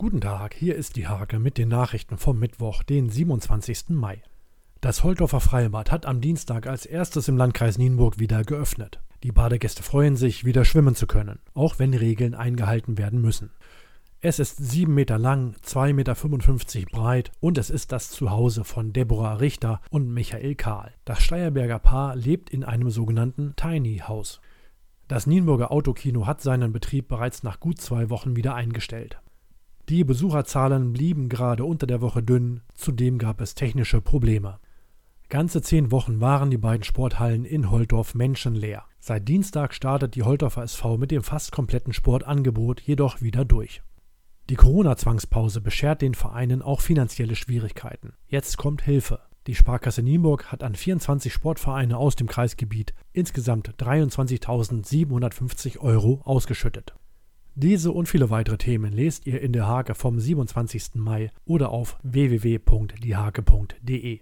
Guten Tag, hier ist die Hake mit den Nachrichten vom Mittwoch, den 27. Mai. Das Holtorfer Freibad hat am Dienstag als erstes im Landkreis Nienburg wieder geöffnet. Die Badegäste freuen sich, wieder schwimmen zu können, auch wenn Regeln eingehalten werden müssen. Es ist sieben Meter lang, 2,55 Meter breit und es ist das Zuhause von Deborah Richter und Michael Kahl. Das Steierberger Paar lebt in einem sogenannten Tiny House. Das Nienburger Autokino hat seinen Betrieb bereits nach gut zwei Wochen wieder eingestellt. Die Besucherzahlen blieben gerade unter der Woche dünn, zudem gab es technische Probleme. Ganze zehn Wochen waren die beiden Sporthallen in Holtorf menschenleer. Seit Dienstag startet die Holtorfer SV mit dem fast kompletten Sportangebot jedoch wieder durch. Die Corona-Zwangspause beschert den Vereinen auch finanzielle Schwierigkeiten. Jetzt kommt Hilfe. Die Sparkasse Nienburg hat an 24 Sportvereine aus dem Kreisgebiet insgesamt 23.750 Euro ausgeschüttet. Diese und viele weitere Themen lest ihr in der Hake vom 27. Mai oder auf www.diehake.de.